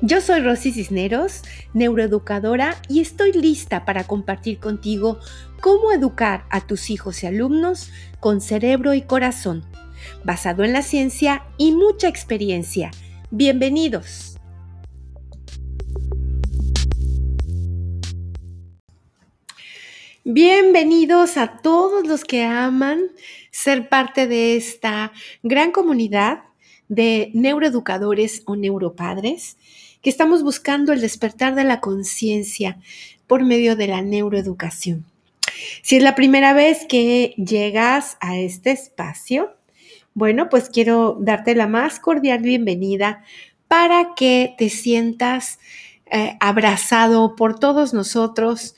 Yo soy Rosy Cisneros, neuroeducadora, y estoy lista para compartir contigo cómo educar a tus hijos y alumnos con cerebro y corazón, basado en la ciencia y mucha experiencia. Bienvenidos. Bienvenidos a todos los que aman ser parte de esta gran comunidad de neuroeducadores o neuropadres que estamos buscando el despertar de la conciencia por medio de la neuroeducación. Si es la primera vez que llegas a este espacio, bueno, pues quiero darte la más cordial bienvenida para que te sientas eh, abrazado por todos nosotros,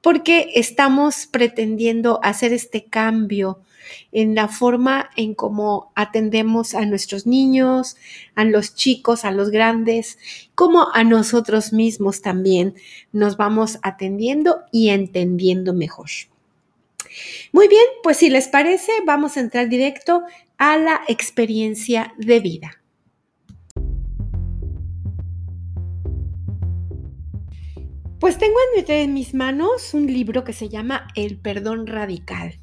porque estamos pretendiendo hacer este cambio en la forma en cómo atendemos a nuestros niños, a los chicos, a los grandes, como a nosotros mismos también nos vamos atendiendo y entendiendo mejor. Muy bien, pues si les parece, vamos a entrar directo a la experiencia de vida. Pues tengo en mis manos un libro que se llama El perdón radical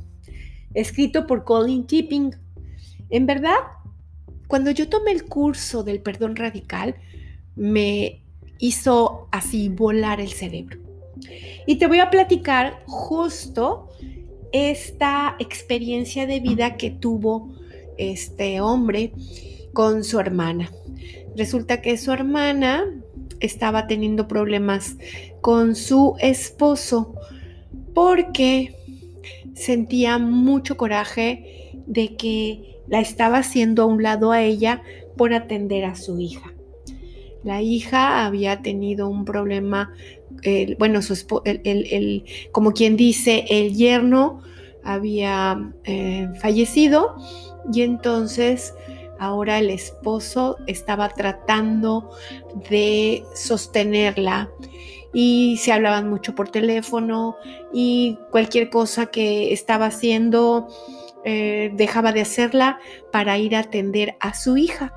escrito por Colin Tipping. En verdad, cuando yo tomé el curso del perdón radical, me hizo así volar el cerebro. Y te voy a platicar justo esta experiencia de vida que tuvo este hombre con su hermana. Resulta que su hermana estaba teniendo problemas con su esposo porque sentía mucho coraje de que la estaba haciendo a un lado a ella por atender a su hija. La hija había tenido un problema, bueno, su, el, como quien dice, el yerno había eh, fallecido y entonces ahora el esposo estaba tratando de sostenerla y se hablaban mucho por teléfono y cualquier cosa que estaba haciendo eh, dejaba de hacerla para ir a atender a su hija.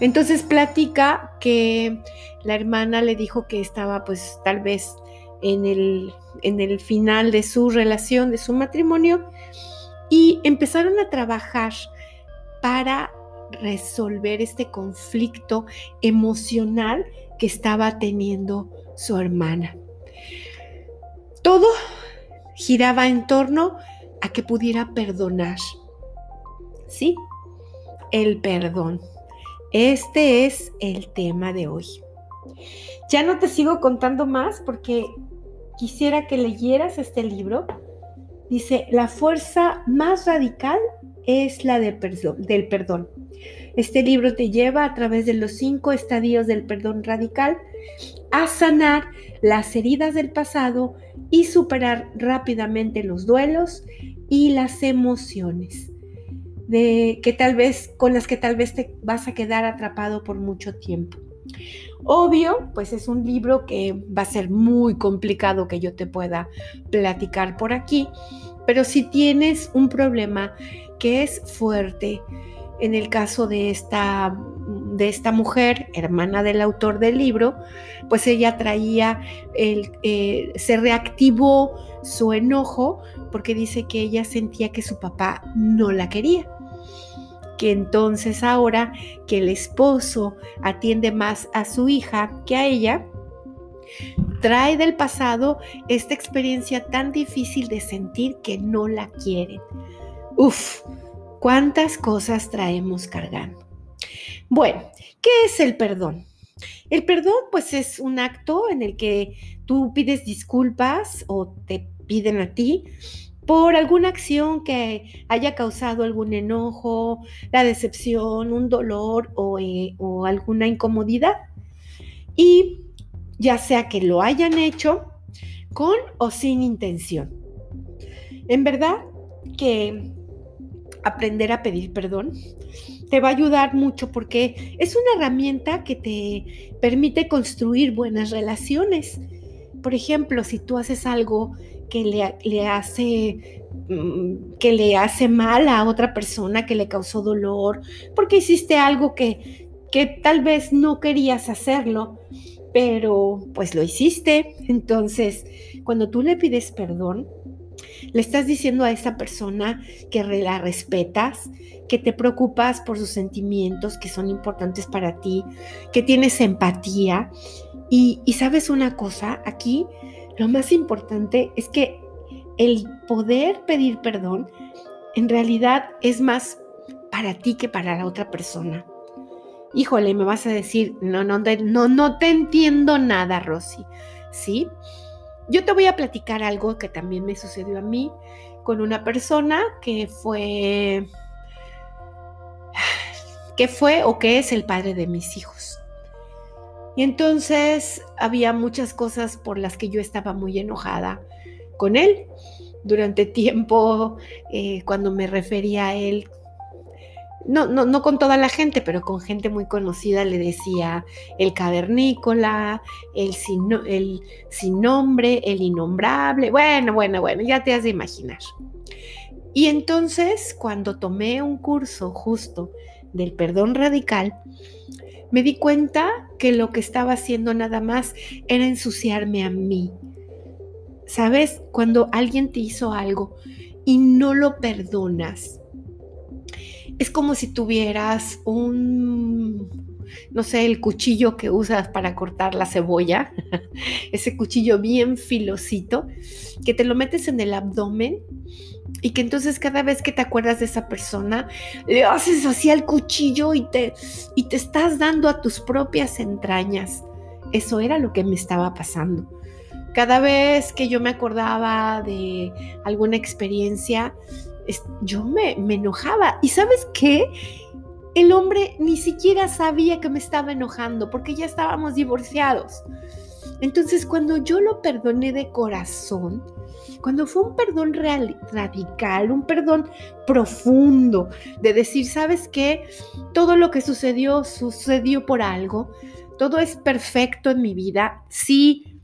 Entonces platica que la hermana le dijo que estaba pues tal vez en el, en el final de su relación, de su matrimonio, y empezaron a trabajar para resolver este conflicto emocional que estaba teniendo su hermana. Todo giraba en torno a que pudiera perdonar. Sí, el perdón. Este es el tema de hoy. Ya no te sigo contando más porque quisiera que leyeras este libro. Dice, la fuerza más radical es la del perdón. Este libro te lleva a través de los cinco estadios del perdón radical a sanar las heridas del pasado y superar rápidamente los duelos y las emociones de que tal vez con las que tal vez te vas a quedar atrapado por mucho tiempo. Obvio, pues es un libro que va a ser muy complicado que yo te pueda platicar por aquí, pero si tienes un problema que es fuerte, en el caso de esta, de esta mujer, hermana del autor del libro, pues ella traía, el, eh, se reactivó su enojo porque dice que ella sentía que su papá no la quería que entonces ahora que el esposo atiende más a su hija que a ella, trae del pasado esta experiencia tan difícil de sentir que no la quieren. Uf, cuántas cosas traemos cargando. Bueno, ¿qué es el perdón? El perdón pues es un acto en el que tú pides disculpas o te piden a ti por alguna acción que haya causado algún enojo, la decepción, un dolor o, eh, o alguna incomodidad. Y ya sea que lo hayan hecho con o sin intención. En verdad que aprender a pedir perdón te va a ayudar mucho porque es una herramienta que te permite construir buenas relaciones. Por ejemplo, si tú haces algo que le, hace mm, que le hace mal a otra persona, que le causó dolor, porque hiciste algo que, que tal vez no querías hacerlo, pero pues lo hiciste. Entonces, cuando tú le pides perdón, le estás diciendo a esa persona que la respetas, que te preocupas por sus sentimientos que son importantes para ti, que tienes empatía. Y, sabes una cosa, aquí lo más importante es que el poder pedir perdón en realidad es más para ti que para la otra persona. Híjole, me vas a decir, no, no, no, no te entiendo nada, Rosy. ¿Sí? Yo te voy a platicar algo que también me sucedió a mí con una persona que fue, que fue o que es el padre de mis hijos. Y entonces había muchas cosas por las que yo estaba muy enojada con él. Durante tiempo, eh, cuando me refería a él no, no, no con toda la gente, pero con gente muy conocida le decía el cavernícola, el sin, el sin nombre, el innombrable. Bueno, bueno, bueno, ya te has de imaginar. Y entonces, cuando tomé un curso justo del perdón radical, me di cuenta que lo que estaba haciendo nada más era ensuciarme a mí. ¿Sabes? Cuando alguien te hizo algo y no lo perdonas, es como si tuvieras un, no sé, el cuchillo que usas para cortar la cebolla, ese cuchillo bien filosito, que te lo metes en el abdomen y que entonces cada vez que te acuerdas de esa persona, le haces así al cuchillo y te, y te estás dando a tus propias entrañas. Eso era lo que me estaba pasando. Cada vez que yo me acordaba de alguna experiencia, yo me, enojaba. ¿Y sabes qué? El hombre ni siquiera sabía que me estaba enojando porque ya estábamos divorciados. Entonces, cuando yo lo perdoné de corazón, cuando fue un perdón real, radical, un perdón profundo, de decir, ¿sabes qué? Todo lo que sucedió, sucedió por algo, todo es perfecto en mi vida. Sí,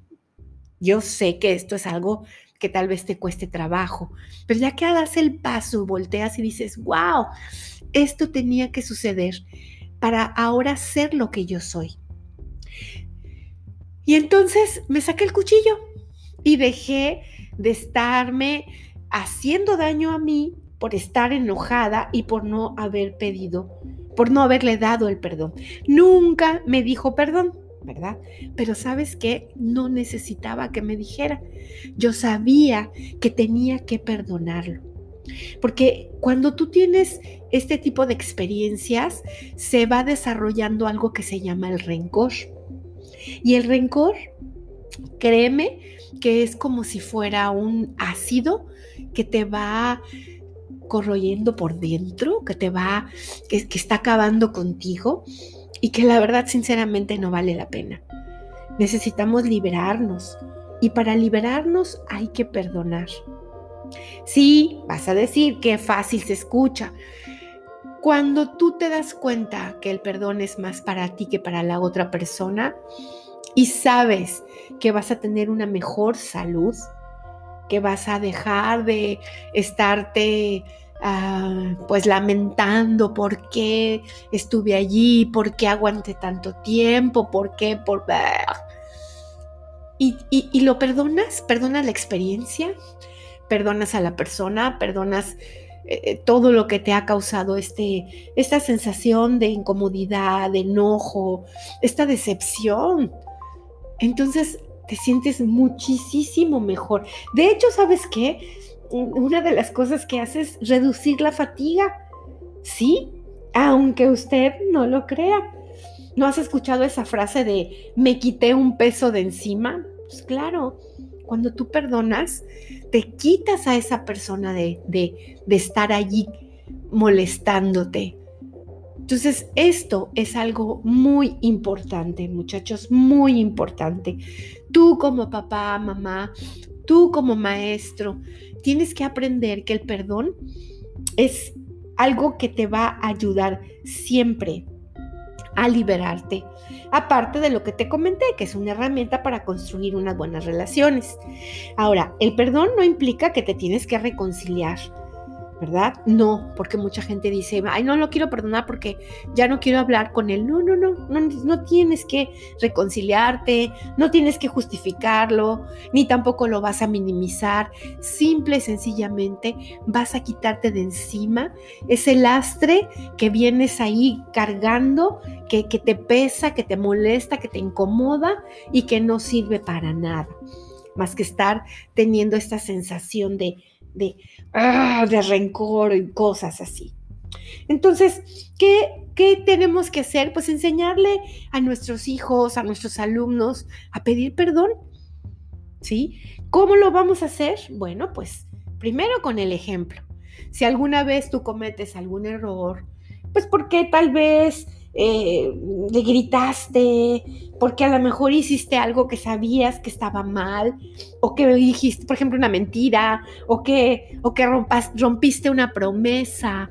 yo sé que esto es algo que tal vez te cueste trabajo, pero ya que das el paso, volteas y dices, wow, esto tenía que suceder para ahora ser lo que yo soy. Y entonces me saqué el cuchillo y dejé de estarme haciendo daño a mí por estar enojada y por no haber pedido, por no haberle dado el perdón. Nunca me dijo perdón. ¿Verdad? Pero sabes que no necesitaba que me dijera. Yo sabía que tenía que perdonarlo. Porque cuando tú tienes este tipo de experiencias, se va desarrollando algo que se llama el rencor. Y el rencor, créeme, que es como si fuera un ácido que te va corroyendo por dentro, que te va, que, que está acabando contigo y que la verdad sinceramente no vale la pena. Necesitamos liberarnos y para liberarnos hay que perdonar. Sí, vas a decir que fácil se escucha. Cuando tú te das cuenta que el perdón es más para ti que para la otra persona y sabes que vas a tener una mejor salud, que vas a dejar de estarte Ah, pues lamentando por qué estuve allí, por qué aguanté tanto tiempo, por qué, por... Y, y, lo perdonas, perdonas la experiencia, perdonas a la persona, perdonas eh, todo lo que te ha causado este, esta sensación de incomodidad, de enojo, esta decepción. Entonces te sientes muchísimo mejor. De hecho, ¿sabes qué? Una de las cosas que hace es reducir la fatiga. Sí, aunque usted no lo crea. ¿No has escuchado esa frase de me quité un peso de encima? Pues claro, cuando tú perdonas, te quitas a esa persona de, de, de estar allí molestándote. Entonces, esto es algo muy importante, muchachos, muy importante. Tú como papá, mamá, tú como maestro, tienes que aprender que el perdón es algo que te va a ayudar siempre a liberarte. Aparte de lo que te comenté, que es una herramienta para construir unas buenas relaciones. Ahora, el perdón no implica que te tienes que reconciliar. ¿Verdad? No, porque mucha gente dice, ay, no lo quiero perdonar porque ya no quiero hablar con él. No, no, no, no, tienes que reconciliarte, no tienes que justificarlo, ni tampoco lo vas a minimizar. Simple y sencillamente vas a quitarte de encima ese lastre que vienes ahí cargando, que, que te pesa, que te molesta, que te incomoda y que no sirve para nada, más que estar teniendo esta sensación de de, ah, de rencor y cosas así. Entonces, ¿qué, ¿qué tenemos que hacer? Pues enseñarle a nuestros hijos, a nuestros alumnos a pedir perdón. ¿Sí? ¿Cómo lo vamos a hacer? Bueno, pues primero con el ejemplo. Si alguna vez tú cometes algún error, pues porque tal vez eh, le gritaste, porque a lo mejor hiciste algo que sabías que estaba mal, o que dijiste, por ejemplo, una mentira, o que, o que rompiste una promesa.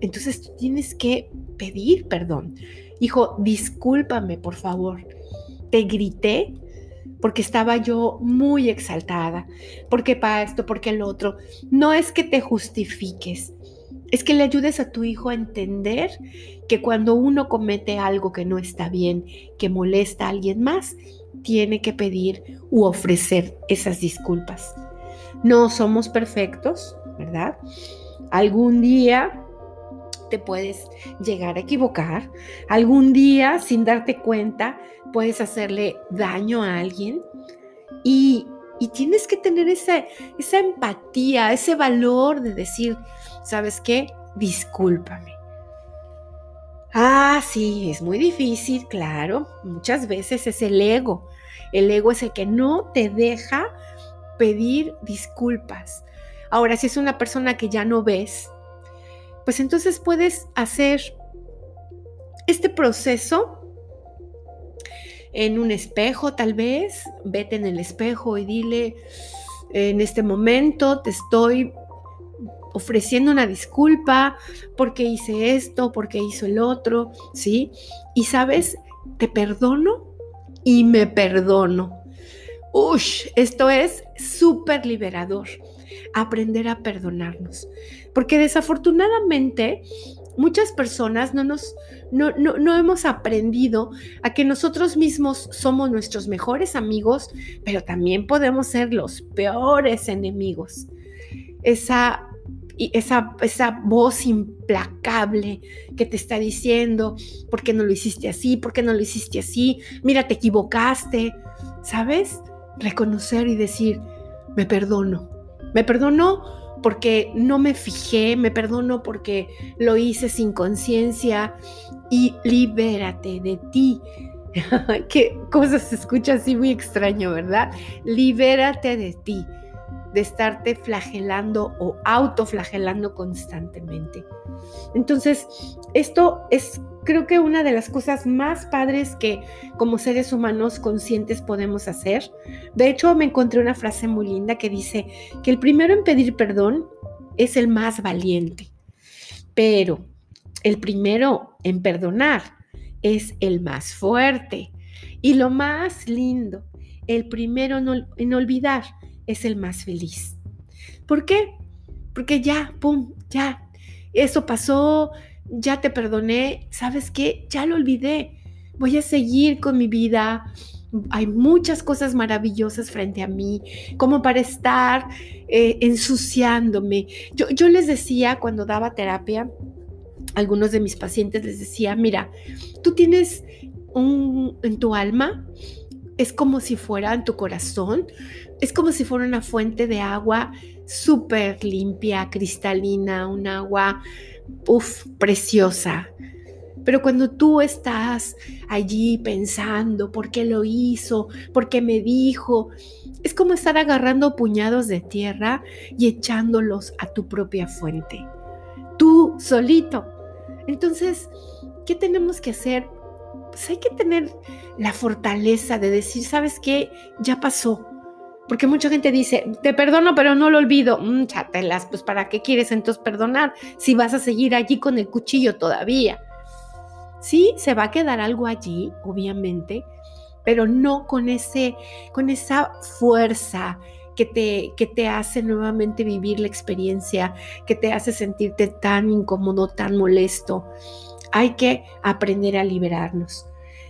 Entonces tú tienes que pedir perdón. Hijo, discúlpame, por favor. Te grité porque estaba yo muy exaltada, porque para esto, porque el otro. No es que te justifiques, es que le ayudes a tu hijo a entender que cuando uno comete algo que no está bien, que molesta a alguien más, tiene que pedir u ofrecer esas disculpas. No somos perfectos, ¿verdad? Algún día te puedes llegar a equivocar, algún día sin darte cuenta puedes hacerle daño a alguien y, tienes que tener esa, esa empatía, ese valor de decir, ¿sabes qué? Discúlpame. Ah, sí, es muy difícil, claro. Muchas veces es el ego. El ego es el que no te deja pedir disculpas. Ahora, si es una persona que ya no ves, pues entonces puedes hacer este proceso en un espejo tal vez. Vete en el espejo y dile, en este momento te estoy ofreciendo una disculpa porque hice esto, porque hizo el otro, ¿sí? Y sabes, te perdono y me perdono. Ush, esto es súper liberador, aprender a perdonarnos. Porque desafortunadamente muchas personas no nos no, no, no, hemos aprendido a que nosotros mismos somos nuestros mejores amigos, pero también podemos ser los peores enemigos. Esa esa, esa voz implacable que te está diciendo, ¿por qué no lo hiciste así? ¿Por qué no lo hiciste así? Mira, te equivocaste, ¿sabes? Reconocer y decir, me perdono, me perdono porque no me fijé, me perdono porque lo hice sin conciencia y libérate de ti. Qué cosas se escucha así muy extraño, ¿verdad? Libérate de ti de estarte flagelando o autoflagelando constantemente. Entonces, esto es creo que una de las cosas más padres que como seres humanos conscientes podemos hacer. De hecho, me encontré una frase muy linda que dice que el primero en pedir perdón es el más valiente, pero el primero en perdonar es el más fuerte. Y lo más lindo, el primero en, olvidar es el más feliz. ¿Por qué? Porque ya, pum, ya, eso pasó, ya te perdoné, ¿sabes qué? Ya lo olvidé. Voy a seguir con mi vida. Hay muchas cosas maravillosas frente a mí, como para estar eh, ensuciándome. Yo, yo les decía cuando daba terapia, algunos de mis pacientes les decía, mira, tú tienes un, en tu alma es como si fuera en tu corazón, es como si fuera una fuente de agua súper limpia, cristalina, un agua, uff, preciosa. Pero cuando tú estás allí pensando por qué lo hizo, por qué me dijo, es como estar agarrando puñados de tierra y echándolos a tu propia fuente. Tú solito. Entonces, ¿qué tenemos que hacer pues hay que tener la fortaleza de decir, ¿sabes qué? Ya pasó. Porque mucha gente dice, te perdono, pero no lo olvido. Mm, chatelas, pues ¿para qué quieres entonces perdonar si vas a seguir allí con el cuchillo todavía? Sí, se va a quedar algo allí, obviamente, pero no con, ese, con esa fuerza, que te, que te hace nuevamente vivir la experiencia, que te hace sentirte tan incómodo, tan molesto. Hay que aprender a liberarnos.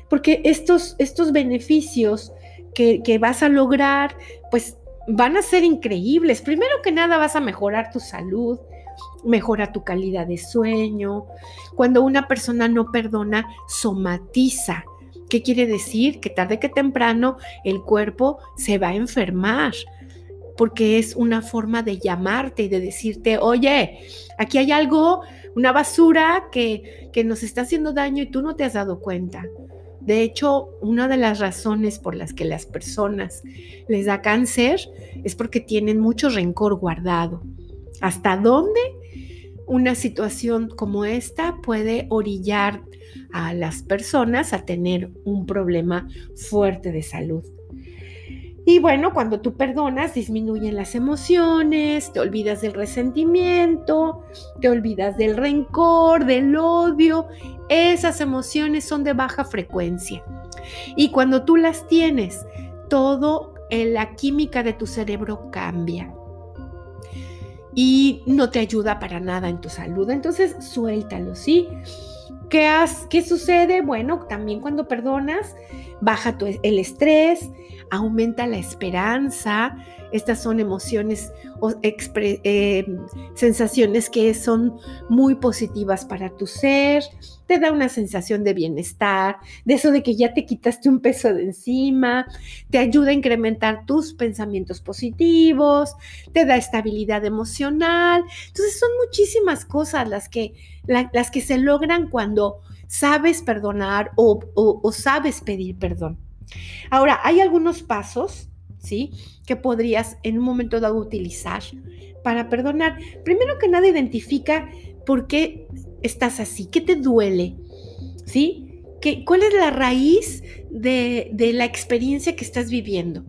Porque estos, estos beneficios que, vas a lograr, pues van a ser increíbles. Primero que nada vas a mejorar tu salud, mejora tu calidad de sueño. Cuando una persona no perdona, somatiza. ¿Qué quiere decir? Que tarde que temprano el cuerpo se va a enfermar porque es una forma de llamarte y de decirte, oye, aquí hay algo, una basura que, que nos está haciendo daño y tú no te has dado cuenta. De hecho, una de las razones por las que las personas les da cáncer es porque tienen mucho rencor guardado. ¿Hasta dónde una situación como esta puede orillar a las personas a tener un problema fuerte de salud? Y bueno, cuando tú perdonas, disminuyen las emociones, te olvidas del resentimiento, te olvidas del rencor, del odio. Esas emociones son de baja frecuencia. Y cuando tú las tienes, todo en la química de tu cerebro cambia. Y no te ayuda para nada en tu salud. Entonces, suéltalo, ¿sí? ¿Qué, ¿Qué sucede? Bueno, también cuando perdonas, baja tu, el estrés, aumenta la esperanza. Estas son emociones o eh, sensaciones que son muy positivas para tu ser. Te da una sensación de bienestar, de eso de que ya te quitaste un peso de encima. Te ayuda a incrementar tus pensamientos positivos. Te da estabilidad emocional. Entonces son muchísimas cosas las que, las que se logran cuando sabes perdonar o sabes pedir perdón. Ahora, hay algunos pasos, ¿sí? Que podrías en un momento dado utilizar para perdonar. Primero que nada, identifica por qué estás así, qué te duele, ¿sí? ¿Qué, ¿Cuál es la raíz de, la experiencia que estás viviendo?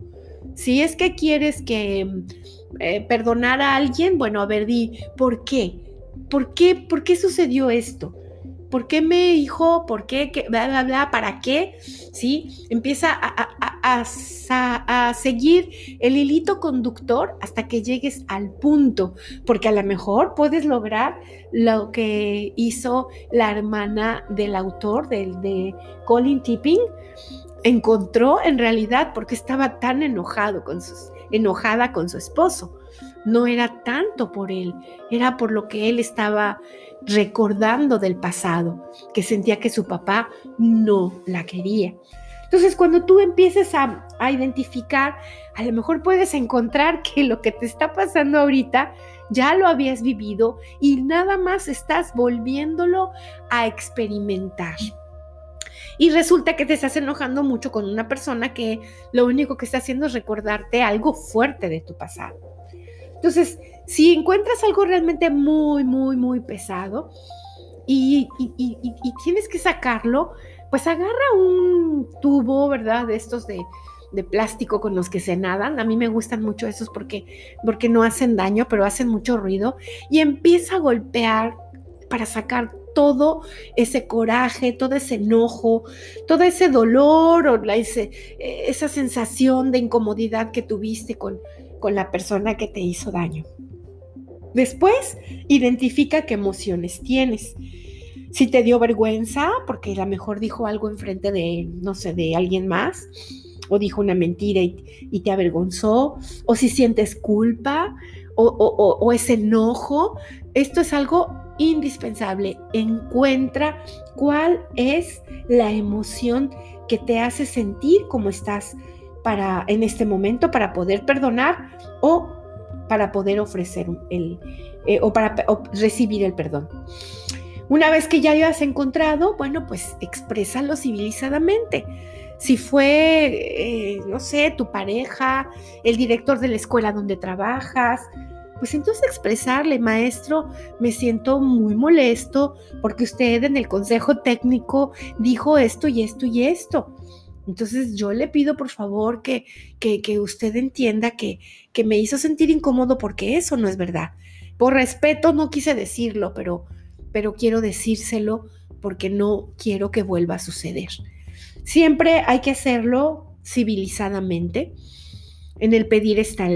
Si es que quieres que eh, perdonar a alguien, bueno, a ver, di, ¿por qué? ¿Por qué? ¿Por qué sucedió esto? ¿Por qué me dijo? ¿Por qué? Bla, bla, bla, ¿Para qué? ¿Sí? Empieza a, a, seguir el hilito conductor hasta que llegues al punto, porque a lo mejor puedes lograr lo que hizo la hermana del autor, del, de Colin Tipping, encontró en realidad porque estaba tan enojado con sus, enojada con su esposo. No era tanto por él, era por lo que él estaba recordando del pasado, que sentía que su papá no la quería. Entonces, cuando tú empieces a, a, identificar, a lo mejor puedes encontrar que lo que te está pasando ahorita ya lo habías vivido y nada más estás volviéndolo a experimentar. Y resulta que te estás enojando mucho con una persona que lo único que está haciendo es recordarte algo fuerte de tu pasado. Entonces, si encuentras algo realmente muy, muy, muy pesado y, tienes que sacarlo, pues agarra un tubo, ¿verdad? De estos de, plástico con los que se nadan. A mí me gustan mucho esos porque, porque no hacen daño, pero hacen mucho ruido. Y empieza a golpear para sacar todo ese coraje, todo ese enojo, todo ese dolor o esa sensación de incomodidad que tuviste con, con la persona que te hizo daño. Después, identifica qué emociones tienes. Si te dio vergüenza, porque a lo mejor dijo algo enfrente de, no sé, de alguien más, o dijo una mentira y, te avergonzó, o si sientes culpa, o, o ese enojo, esto es algo indispensable. Encuentra cuál es la emoción que te hace sentir como estás para en este momento para poder perdonar o para poder ofrecer el eh, o para recibir el perdón. Una vez que ya lo has encontrado, bueno, pues exprésalo civilizadamente. Si fue, eh, no sé, tu pareja, el director de la escuela donde trabajas, pues entonces expresarle, maestro, me siento muy molesto porque usted en el consejo técnico dijo esto y esto y esto. Entonces yo le pido por favor que, que, usted entienda que, que me hizo sentir incómodo porque eso no es verdad. Por respeto no quise decirlo, pero, pero quiero decírselo porque no quiero que vuelva a suceder. Siempre hay que hacerlo civilizadamente. en el pedir está.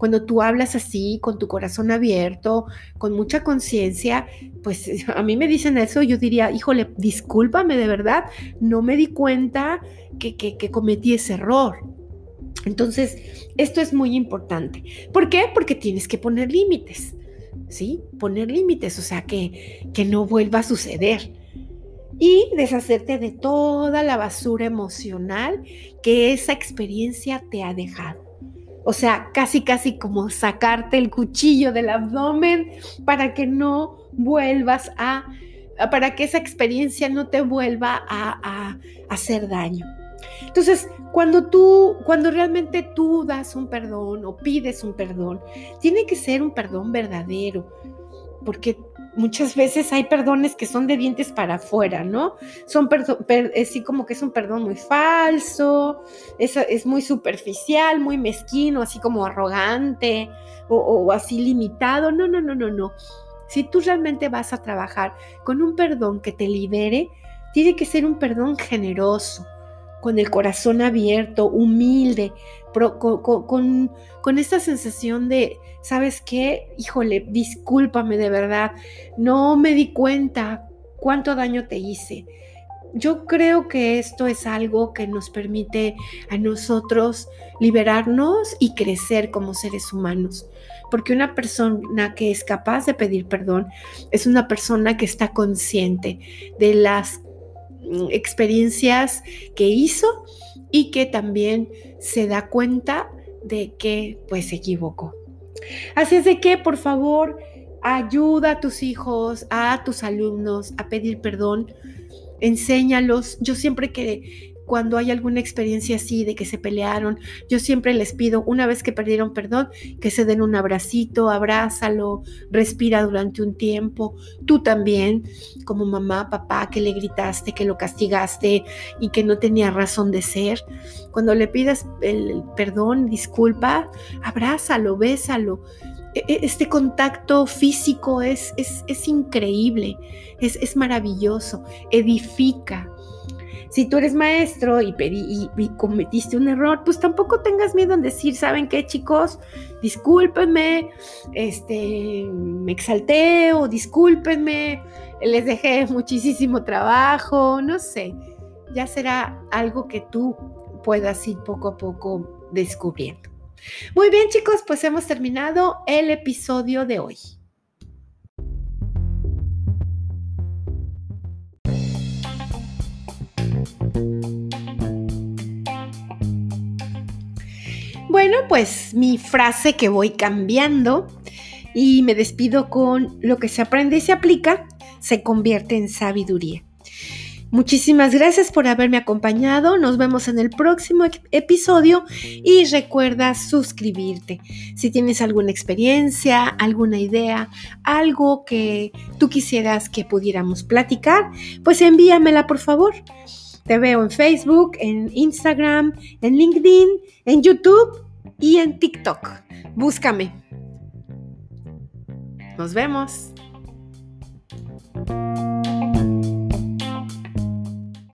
Cuando tú hablas así, con tu corazón abierto, con mucha conciencia, pues a mí me dicen eso, yo diría, híjole, discúlpame de verdad, no me di cuenta que, cometí ese error. Entonces, esto es muy importante. ¿Por qué? Porque tienes que poner límites, ¿sí? Poner límites, o sea, que no vuelva a suceder y deshacerte de toda la basura emocional que esa experiencia te ha dejado. O sea, casi, casi como sacarte el cuchillo del abdomen para que no vuelvas a, para que esa experiencia no te vuelva a, hacer daño. Entonces, cuando tú, cuando realmente tú das un perdón o pides un perdón, tiene que ser un perdón verdadero, porque muchas veces hay perdones que son de dientes para afuera, ¿no? Son así como que es un perdón muy falso, es, es muy superficial, muy mezquino, así como arrogante o así limitado. No, no, no, no, no. Si tú realmente vas a trabajar con un perdón que te libere, tiene que ser un perdón generoso, con el corazón abierto, humilde, con, con, esta sensación de, ¿sabes qué? Híjole, discúlpame de verdad, no me di cuenta cuánto daño te hice. Yo creo que esto es algo que nos permite a nosotros liberarnos y crecer como seres humanos. Porque una persona que es capaz de pedir perdón es una persona que está consciente de las experiencias que hizo y que también se da cuenta de que pues se equivocó. Así es de que, por favor, ayuda a tus hijos, a tus alumnos a pedir perdón, enséñalos. Yo siempre que cuando hay alguna experiencia así de que se pelearon, yo siempre les pido, una vez que perdieron perdón, que se den un abracito, abrázalo, respira durante un tiempo. Tú también, como mamá, papá, que le gritaste, que lo castigaste y que no tenía razón de ser. Cuando le pidas el perdón, disculpa, abrázalo, bésalo e, e, este contacto físico es, es, es increíble, es, es, maravilloso, edifica, si tú eres maestro y, cometiste un error, pues tampoco tengas miedo en decir, ¿saben qué, chicos? Discúlpenme, este, me exalté o discúlpenme, les dejé muchísimo trabajo, no sé. Ya será algo que tú puedas ir poco a poco descubriendo. Muy bien, chicos, pues hemos terminado el episodio de hoy. Bueno, pues mi frase que voy cambiando y me despido con lo que se aprende y se aplica se convierte en sabiduría. Muchísimas gracias por haberme acompañado. Nos vemos en el próximo episodio y recuerda suscribirte. Si tienes alguna experiencia, alguna idea, algo que tú quisieras que pudiéramos platicar, pues envíamela por favor. Te veo en Facebook, en Instagram, en LinkedIn, en YouTube y en TikTok. Búscame. Nos vemos.